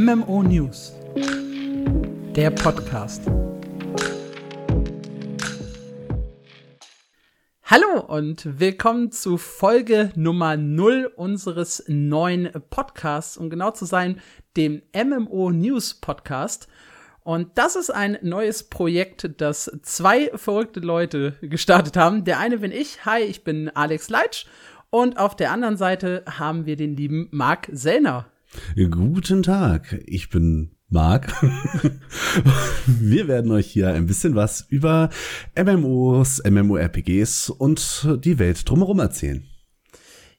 MMO News. Der Podcast. Hallo und willkommen zu Folge Nummer 0 unseres neuen Podcasts, um genau zu sein, dem MMO News Podcast. Und das ist ein neues Projekt, das zwei verrückte Leute gestartet haben. Der eine bin ich. Hi, ich bin Alex Leitsch. Und auf der anderen Seite haben wir den lieben Marc Sellner. Guten Tag, ich bin Marc. wir werden euch hier ein bisschen was über MMOs, MMORPGs und die Welt drumherum erzählen.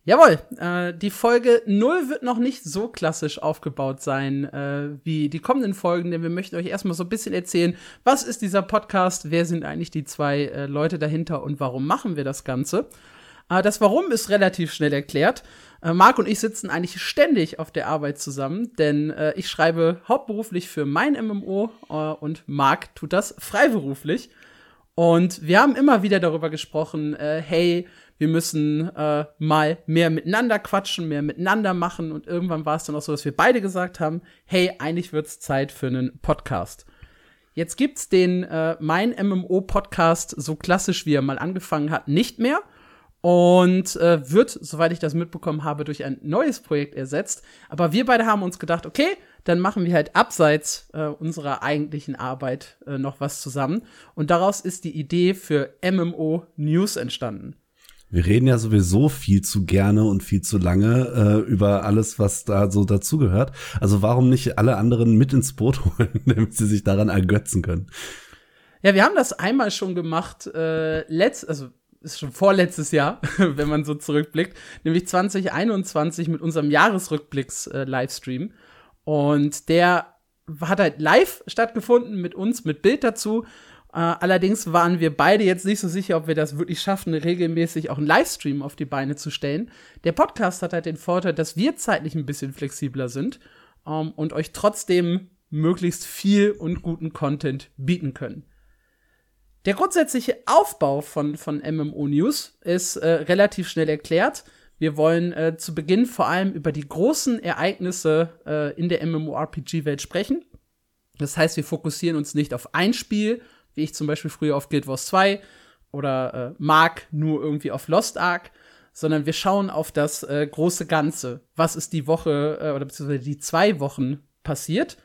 Jawohl, äh, die Folge 0 wird noch nicht so klassisch aufgebaut sein äh, wie die kommenden Folgen, denn wir möchten euch erstmal so ein bisschen erzählen, was ist dieser Podcast, wer sind eigentlich die zwei äh, Leute dahinter und warum machen wir das Ganze. Äh, das Warum ist relativ schnell erklärt. Äh, Marc und ich sitzen eigentlich ständig auf der Arbeit zusammen, denn äh, ich schreibe hauptberuflich für mein MMO äh, und Marc tut das freiberuflich. Und wir haben immer wieder darüber gesprochen, äh, hey, wir müssen äh, mal mehr miteinander quatschen, mehr miteinander machen. Und irgendwann war es dann auch so, dass wir beide gesagt haben, hey, eigentlich wird's Zeit für einen Podcast. Jetzt gibt's den äh, Mein MMO Podcast, so klassisch wie er mal angefangen hat, nicht mehr und äh, wird, soweit ich das mitbekommen habe, durch ein neues Projekt ersetzt. Aber wir beide haben uns gedacht, okay, dann machen wir halt abseits äh, unserer eigentlichen Arbeit äh, noch was zusammen. Und daraus ist die Idee für MMO News entstanden. Wir reden ja sowieso viel zu gerne und viel zu lange äh, über alles, was da so dazugehört. Also warum nicht alle anderen mit ins Boot holen, damit sie sich daran ergötzen können? Ja, wir haben das einmal schon gemacht, äh, letzt, also ist schon vorletztes Jahr, wenn man so zurückblickt, nämlich 2021 mit unserem Jahresrückblicks-Livestream. Und der hat halt live stattgefunden mit uns, mit Bild dazu. Äh, allerdings waren wir beide jetzt nicht so sicher, ob wir das wirklich schaffen, regelmäßig auch einen Livestream auf die Beine zu stellen. Der Podcast hat halt den Vorteil, dass wir zeitlich ein bisschen flexibler sind ähm, und euch trotzdem möglichst viel und guten Content bieten können. Der grundsätzliche Aufbau von, von MMO News ist äh, relativ schnell erklärt. Wir wollen äh, zu Beginn vor allem über die großen Ereignisse äh, in der MMORPG-Welt sprechen. Das heißt, wir fokussieren uns nicht auf ein Spiel, wie ich zum Beispiel früher auf Guild Wars 2 oder äh, Mark nur irgendwie auf Lost Ark, sondern wir schauen auf das äh, große Ganze. Was ist die Woche äh, oder beziehungsweise die zwei Wochen passiert?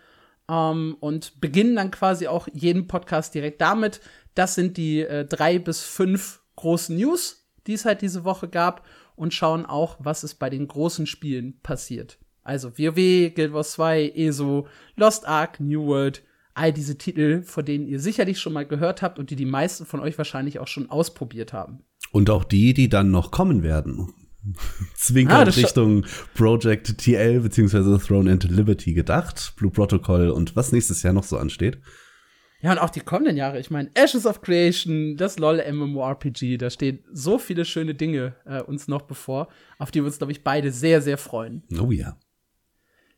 Ähm, und beginnen dann quasi auch jeden Podcast direkt damit, das sind die äh, drei bis fünf großen News, die es halt diese Woche gab und schauen auch, was ist bei den großen Spielen passiert. Also WoW, Guild Wars 2, ESO, Lost Ark, New World, all diese Titel, von denen ihr sicherlich schon mal gehört habt und die die meisten von euch wahrscheinlich auch schon ausprobiert haben. Und auch die, die dann noch kommen werden. Zwinkern ah, Richtung Project TL beziehungsweise Throne and Liberty gedacht, Blue Protocol und was nächstes Jahr noch so ansteht. Ja, und auch die kommenden Jahre. Ich meine, Ashes of Creation, das LOL MMORPG, da stehen so viele schöne Dinge äh, uns noch bevor, auf die wir uns, glaube ich, beide sehr, sehr freuen. Oh ja.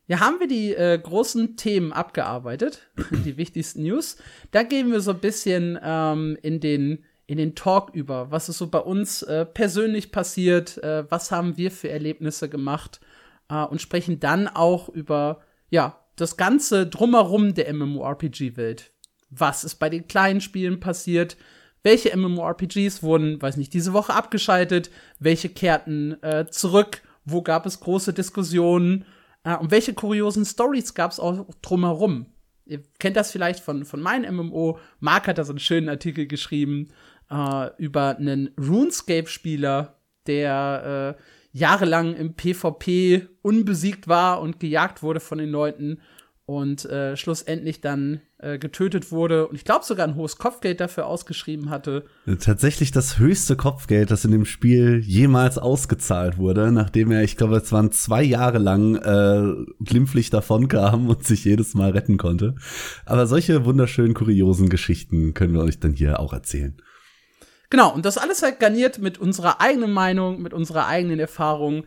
Ja, haben wir die äh, großen Themen abgearbeitet, die wichtigsten News. Da gehen wir so ein bisschen ähm, in den in den Talk über, was ist so bei uns äh, persönlich passiert, äh, was haben wir für Erlebnisse gemacht äh, und sprechen dann auch über ja das ganze drumherum der MMORPG-Welt was ist bei den kleinen Spielen passiert, welche MMORPGs wurden, weiß nicht, diese Woche abgeschaltet, welche kehrten äh, zurück, wo gab es große Diskussionen äh, und welche kuriosen Stories gab es auch drumherum. Ihr kennt das vielleicht von, von meinem MMO. Mark hat da so einen schönen Artikel geschrieben äh, über einen RuneScape-Spieler, der äh, jahrelang im PvP unbesiegt war und gejagt wurde von den Leuten und äh, schlussendlich dann äh, getötet wurde und ich glaube sogar ein hohes Kopfgeld dafür ausgeschrieben hatte. Tatsächlich das höchste Kopfgeld, das in dem Spiel jemals ausgezahlt wurde, nachdem er, ich glaube, es waren zwei Jahre lang äh, glimpflich davonkam und sich jedes Mal retten konnte. Aber solche wunderschönen, kuriosen Geschichten können wir euch dann hier auch erzählen. Genau, und das alles halt garniert mit unserer eigenen Meinung, mit unserer eigenen Erfahrung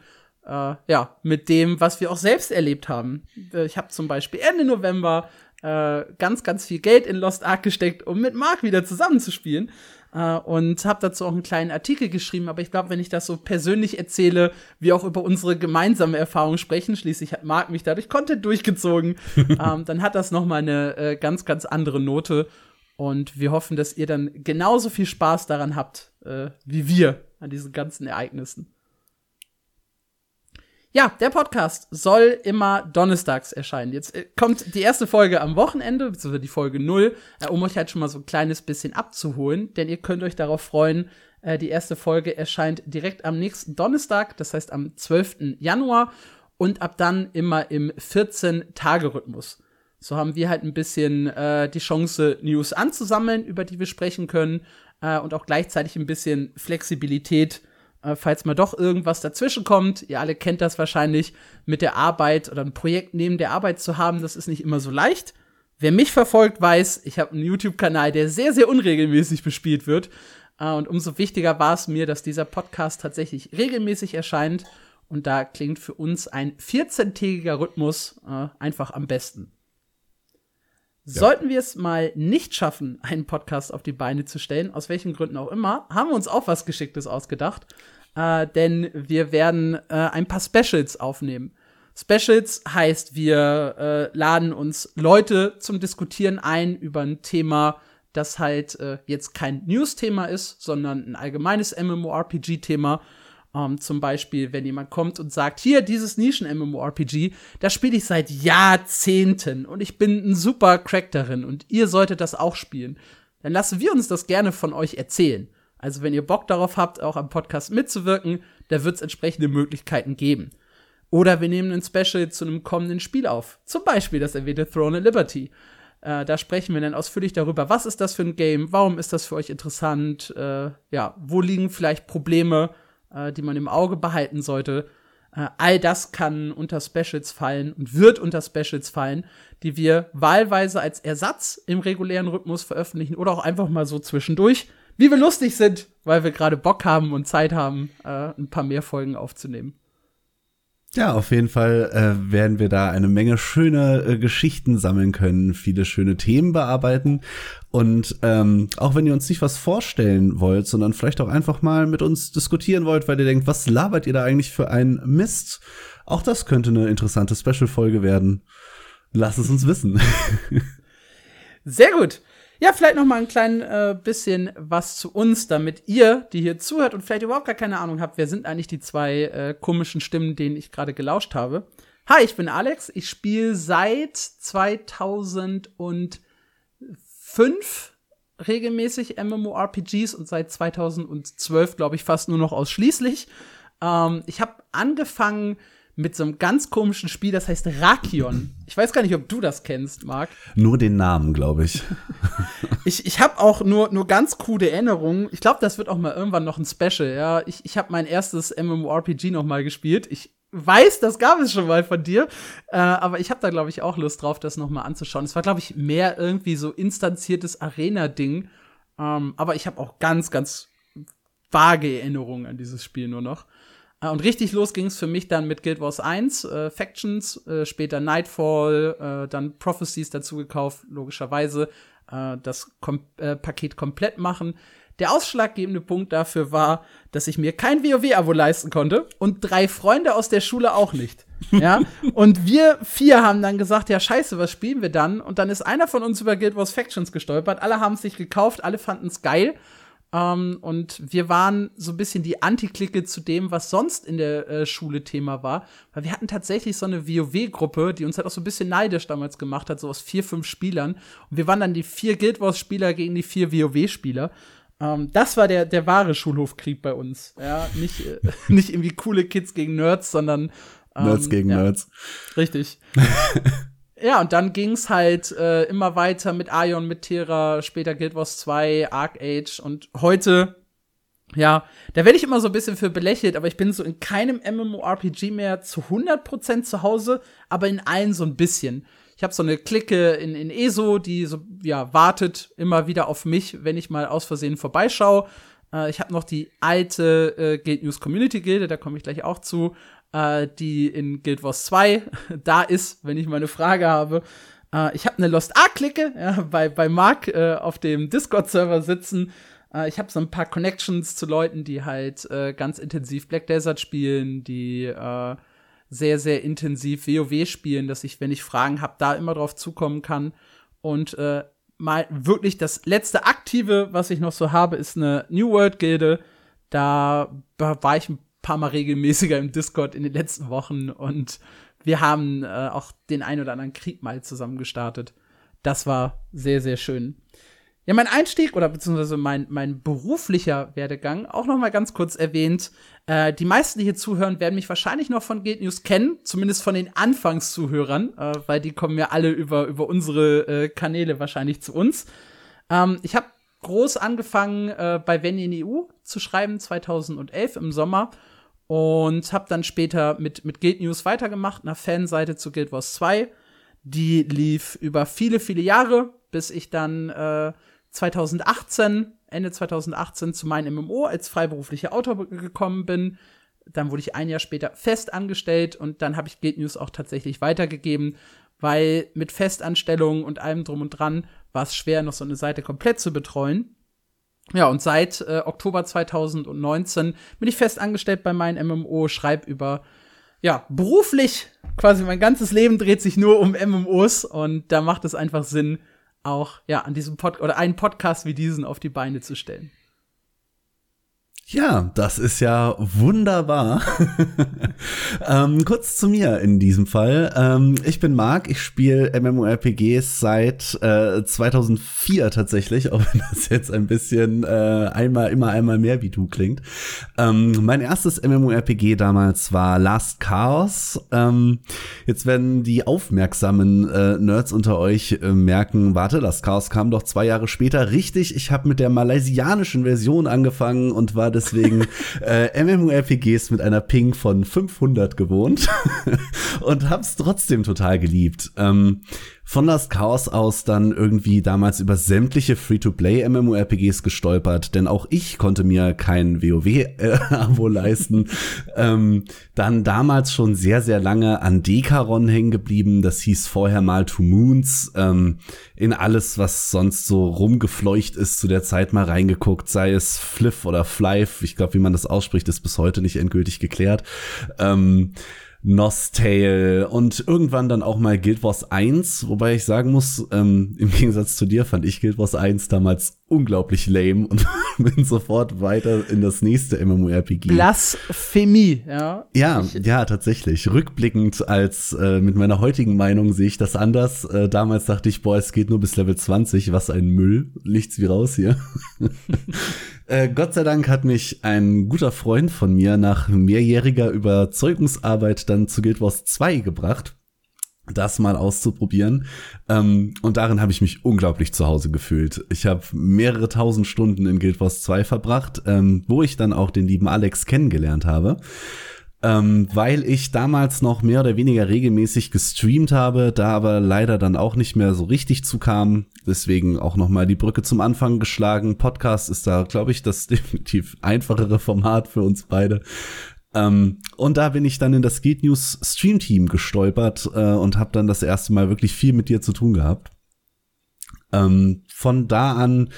äh, ja, mit dem, was wir auch selbst erlebt haben. Äh, ich habe zum Beispiel Ende November äh, ganz, ganz viel Geld in Lost Ark gesteckt, um mit Mark wieder zusammenzuspielen. äh, und habe dazu auch einen kleinen Artikel geschrieben. Aber ich glaube, wenn ich das so persönlich erzähle, wir auch über unsere gemeinsame Erfahrung sprechen, schließlich hat Marc mich dadurch Content durchgezogen, ähm, dann hat das noch mal eine äh, ganz, ganz andere Note. Und wir hoffen, dass ihr dann genauso viel Spaß daran habt, äh, wie wir an diesen ganzen Ereignissen. Ja, der Podcast soll immer donnerstags erscheinen. Jetzt äh, kommt die erste Folge am Wochenende, beziehungsweise die Folge 0, äh, um euch halt schon mal so ein kleines bisschen abzuholen, denn ihr könnt euch darauf freuen, äh, die erste Folge erscheint direkt am nächsten Donnerstag, das heißt am 12. Januar und ab dann immer im 14-Tage-Rhythmus. So haben wir halt ein bisschen äh, die Chance, News anzusammeln, über die wir sprechen können äh, und auch gleichzeitig ein bisschen Flexibilität, äh, falls mal doch irgendwas dazwischen kommt. Ihr alle kennt das wahrscheinlich mit der Arbeit oder ein Projekt neben der Arbeit zu haben. Das ist nicht immer so leicht. Wer mich verfolgt, weiß, ich habe einen YouTube-Kanal, der sehr, sehr unregelmäßig bespielt wird. Äh, und umso wichtiger war es mir, dass dieser Podcast tatsächlich regelmäßig erscheint. Und da klingt für uns ein 14-tägiger Rhythmus äh, einfach am besten. Sollten wir es mal nicht schaffen, einen Podcast auf die Beine zu stellen, aus welchen Gründen auch immer, haben wir uns auch was Geschicktes ausgedacht. Äh, denn wir werden äh, ein paar Specials aufnehmen. Specials heißt, wir äh, laden uns Leute zum Diskutieren ein über ein Thema, das halt äh, jetzt kein News-Thema ist, sondern ein allgemeines MMORPG-Thema ähm, zum Beispiel, wenn jemand kommt und sagt, hier, dieses Nischen-MMORPG, das spiele ich seit Jahrzehnten und ich bin ein super Crack darin und ihr solltet das auch spielen. Dann lassen wir uns das gerne von euch erzählen. Also wenn ihr Bock darauf habt, auch am Podcast mitzuwirken, da wird es entsprechende Möglichkeiten geben. Oder wir nehmen ein Special zu einem kommenden Spiel auf. Zum Beispiel das erwähnte Throne of Liberty. Äh, da sprechen wir dann ausführlich darüber, was ist das für ein Game, warum ist das für euch interessant, äh, ja, wo liegen vielleicht Probleme, äh, die man im Auge behalten sollte. Äh, all das kann unter Specials fallen und wird unter Specials fallen, die wir wahlweise als Ersatz im regulären Rhythmus veröffentlichen oder auch einfach mal so zwischendurch, wie wir lustig sind, weil wir gerade Bock haben und Zeit haben, äh, ein paar mehr Folgen aufzunehmen. Ja, auf jeden Fall äh, werden wir da eine Menge schöne äh, Geschichten sammeln können, viele schöne Themen bearbeiten. Und ähm, auch wenn ihr uns nicht was vorstellen wollt, sondern vielleicht auch einfach mal mit uns diskutieren wollt, weil ihr denkt, was labert ihr da eigentlich für ein Mist? Auch das könnte eine interessante Special-Folge werden. Lasst es uns wissen. Sehr gut. Ja, vielleicht noch mal ein klein äh, bisschen was zu uns, damit ihr, die hier zuhört und vielleicht überhaupt gar keine Ahnung habt, wer sind eigentlich die zwei äh, komischen Stimmen, denen ich gerade gelauscht habe. Hi, ich bin Alex. Ich spiele seit 2005 regelmäßig MMORPGs und seit 2012 glaube ich fast nur noch ausschließlich. Ähm, ich habe angefangen mit so einem ganz komischen Spiel, das heißt Rakion. Ich weiß gar nicht, ob du das kennst, Marc. Nur den Namen, glaube ich. ich ich habe auch nur, nur ganz coole Erinnerungen. Ich glaube, das wird auch mal irgendwann noch ein Special, ja. Ich, ich habe mein erstes MMORPG noch mal gespielt. Ich weiß, das gab es schon mal von dir. Äh, aber ich habe da, glaube ich, auch Lust drauf, das noch mal anzuschauen. Es war, glaube ich, mehr irgendwie so instanziertes Arena-Ding. Ähm, aber ich habe auch ganz, ganz vage Erinnerungen an dieses Spiel nur noch. Äh, und richtig los ging es für mich dann mit Guild Wars 1, äh, Factions, äh, später Nightfall, äh, dann Prophecies dazu gekauft, logischerweise äh, das Kom äh, Paket komplett machen. Der ausschlaggebende Punkt dafür war, dass ich mir kein WoW-Abo leisten konnte und drei Freunde aus der Schule auch nicht. ja, und wir vier haben dann gesagt, ja scheiße, was spielen wir dann? Und dann ist einer von uns über Guild Wars Factions gestolpert. Alle haben es sich gekauft, alle fanden es geil. Ähm, und wir waren so ein bisschen die Antiklicke zu dem, was sonst in der äh, Schule Thema war. Weil wir hatten tatsächlich so eine WoW-Gruppe, die uns halt auch so ein bisschen neidisch damals gemacht hat, so aus vier, fünf Spielern. Und wir waren dann die vier Guild Wars-Spieler gegen die vier WoW-Spieler. Ähm, das war der, der wahre Schulhofkrieg bei uns. Ja, nicht, äh, nicht irgendwie coole Kids gegen Nerds, sondern ähm, Nerds gegen ja, Nerds. Richtig. Ja, und dann ging's halt äh, immer weiter mit Aion, mit Terra, später Guild Wars 2, Arc Age und heute, ja, da werde ich immer so ein bisschen für belächelt, aber ich bin so in keinem MMORPG mehr zu 100% zu Hause, aber in allen so ein bisschen. Ich habe so eine Clique in, in ESO, die so, ja, wartet immer wieder auf mich, wenn ich mal aus Versehen vorbeischaue. Äh, ich habe noch die alte äh, Guild News Community Gilde, da komme ich gleich auch zu äh, die in Guild Wars 2 da ist, wenn ich mal eine Frage habe. Äh, ich habe eine Lost Ark-Clique ja, bei, bei Mark äh, auf dem Discord-Server sitzen. Äh, ich habe so ein paar Connections zu Leuten, die halt äh, ganz intensiv Black Desert spielen, die äh, sehr, sehr intensiv WoW spielen, dass ich, wenn ich Fragen habe, da immer drauf zukommen kann. Und äh, mal wirklich das letzte aktive, was ich noch so habe, ist eine New World Gilde. Da war ich ein paar Mal regelmäßiger im Discord in den letzten Wochen und wir haben äh, auch den ein oder anderen Krieg mal zusammen gestartet. Das war sehr, sehr schön. Ja, mein Einstieg oder beziehungsweise mein, mein beruflicher Werdegang, auch noch mal ganz kurz erwähnt. Äh, die meisten, die hier zuhören, werden mich wahrscheinlich noch von Guild News kennen, zumindest von den Anfangszuhörern, äh, weil die kommen ja alle über, über unsere äh, Kanäle wahrscheinlich zu uns. Ähm, ich habe groß angefangen, äh, bei Wenn in EU zu schreiben, 2011 im Sommer. Und habe dann später mit, mit Guild News weitergemacht, einer Fanseite zu Guild Wars 2. Die lief über viele, viele Jahre, bis ich dann äh, 2018, Ende 2018 zu meinem MMO als freiberuflicher Autor gekommen bin. Dann wurde ich ein Jahr später fest angestellt und dann habe ich Guild News auch tatsächlich weitergegeben, weil mit Festanstellungen und allem drum und dran war es schwer, noch so eine Seite komplett zu betreuen. Ja, und seit äh, Oktober 2019 bin ich fest angestellt bei meinem MMO, schreibe über, ja, beruflich, quasi mein ganzes Leben dreht sich nur um MMOs und da macht es einfach Sinn, auch ja an diesem Pod oder einen Podcast wie diesen auf die Beine zu stellen. Ja, das ist ja wunderbar. ähm, kurz zu mir in diesem Fall. Ähm, ich bin Marc, ich spiele MMORPGs seit äh, 2004 tatsächlich, auch wenn das jetzt ein bisschen äh, einmal, immer einmal mehr wie du klingt. Ähm, mein erstes MMORPG damals war Last Chaos. Ähm, jetzt werden die aufmerksamen äh, Nerds unter euch äh, merken, warte, Last Chaos kam doch zwei Jahre später. Richtig, ich habe mit der malaysianischen Version angefangen und war deswegen äh, MMORPGs mit einer Ping von 500 gewohnt und hab's trotzdem total geliebt. Ähm, von das Chaos aus dann irgendwie damals über sämtliche Free-to-Play MMORPGs gestolpert, denn auch ich konnte mir kein WoW-Abo äh, leisten. ähm, dann damals schon sehr, sehr lange an Dekaron hängen geblieben. Das hieß vorher mal Two Moons. Ähm, in alles, was sonst so rumgefleucht ist, zu der Zeit mal reingeguckt, sei es Fliff oder Flife. Ich glaube, wie man das ausspricht, ist bis heute nicht endgültig geklärt. Ähm, Nostale und irgendwann dann auch mal Guild Wars 1, wobei ich sagen muss, ähm, im Gegensatz zu dir fand ich Guild Wars 1 damals unglaublich lame und bin sofort weiter in das nächste MMORPG. Blasphemie, ja. Ja, ja, tatsächlich. Rückblickend als äh, mit meiner heutigen Meinung sehe ich das anders. Äh, damals dachte ich, boah, es geht nur bis Level 20, was ein Müll. Lichts wie raus hier. Äh, Gott sei Dank hat mich ein guter Freund von mir nach mehrjähriger Überzeugungsarbeit dann zu Guild Wars 2 gebracht das mal auszuprobieren. Ähm, und darin habe ich mich unglaublich zu Hause gefühlt. Ich habe mehrere tausend Stunden in Guild Wars 2 verbracht, ähm, wo ich dann auch den lieben Alex kennengelernt habe ähm, weil ich damals noch mehr oder weniger regelmäßig gestreamt habe, da aber leider dann auch nicht mehr so richtig zukam. Deswegen auch noch mal die Brücke zum Anfang geschlagen. Podcast ist da, glaube ich, das definitiv einfachere Format für uns beide. Ähm, und da bin ich dann in das Geek News Stream Team gestolpert äh, und habe dann das erste Mal wirklich viel mit dir zu tun gehabt. Ähm, von da an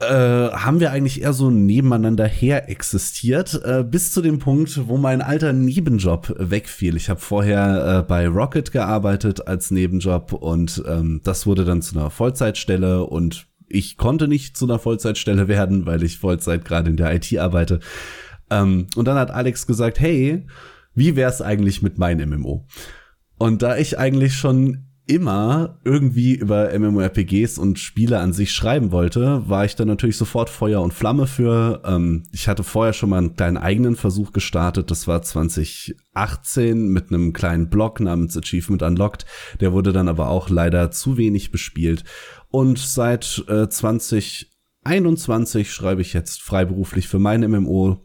äh, haben wir eigentlich eher so nebeneinander her existiert, äh, bis zu dem Punkt, wo mein alter Nebenjob wegfiel. Ich habe vorher äh, bei Rocket gearbeitet als Nebenjob und ähm, das wurde dann zu einer Vollzeitstelle und ich konnte nicht zu einer Vollzeitstelle werden, weil ich Vollzeit gerade in der IT arbeite. Ähm, und dann hat Alex gesagt, hey, wie wär's eigentlich mit meinem MMO? Und da ich eigentlich schon immer irgendwie über MMORPGs und Spiele an sich schreiben wollte, war ich dann natürlich sofort Feuer und Flamme für. Ähm, ich hatte vorher schon mal einen kleinen eigenen Versuch gestartet. Das war 2018 mit einem kleinen Blog namens Achievement Unlocked. Der wurde dann aber auch leider zu wenig bespielt. Und seit äh, 2021 schreibe ich jetzt freiberuflich für mein MMO.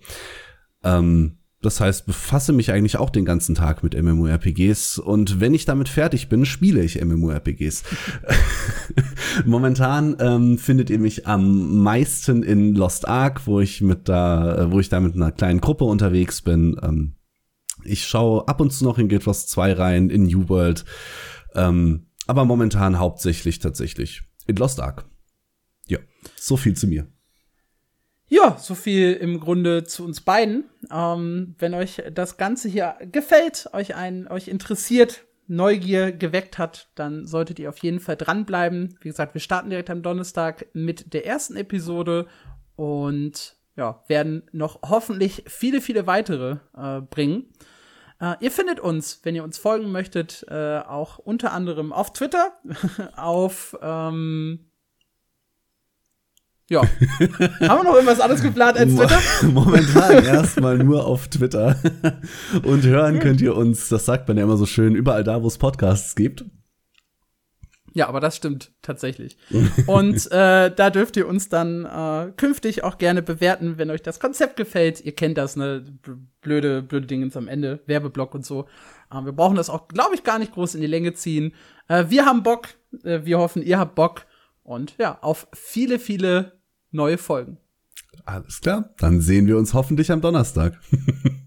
Ähm, das heißt, befasse mich eigentlich auch den ganzen Tag mit MMORPGs und wenn ich damit fertig bin, spiele ich MMORPGs. Momentan ähm, findet ihr mich am meisten in Lost Ark, wo ich mit da, äh, wo ich da mit einer kleinen Gruppe unterwegs bin. Ähm, ich schaue ab und zu noch in Guild Wars 2 rein, in New World, ähm, aber momentan hauptsächlich tatsächlich in Lost Ark. So viel zu mir. Ja, so viel im Grunde zu uns beiden. Ähm, wenn euch das Ganze hier gefällt, euch ein, euch interessiert, Neugier geweckt hat, dann solltet ihr auf jeden Fall dranbleiben. Wie gesagt, wir starten direkt am Donnerstag mit der ersten Episode und ja, werden noch hoffentlich viele, viele weitere äh, bringen. Äh, ihr findet uns, wenn ihr uns folgen möchtet, äh, auch unter anderem auf Twitter, auf ähm, ja. Haben wir noch irgendwas anderes geplant als Twitter? Momentan erstmal nur auf Twitter. Und hören könnt ihr uns, das sagt man ja immer so schön, überall da, wo es Podcasts gibt. Ja, aber das stimmt tatsächlich. Und äh, da dürft ihr uns dann äh, künftig auch gerne bewerten, wenn euch das Konzept gefällt. Ihr kennt das, ne? Blöde, blöde Dinge am Ende, Werbeblock und so. Äh, wir brauchen das auch, glaube ich, gar nicht groß in die Länge ziehen. Äh, wir haben Bock. Äh, wir hoffen, ihr habt Bock. Und ja, auf viele, viele neue Folgen. Alles klar, dann sehen wir uns hoffentlich am Donnerstag.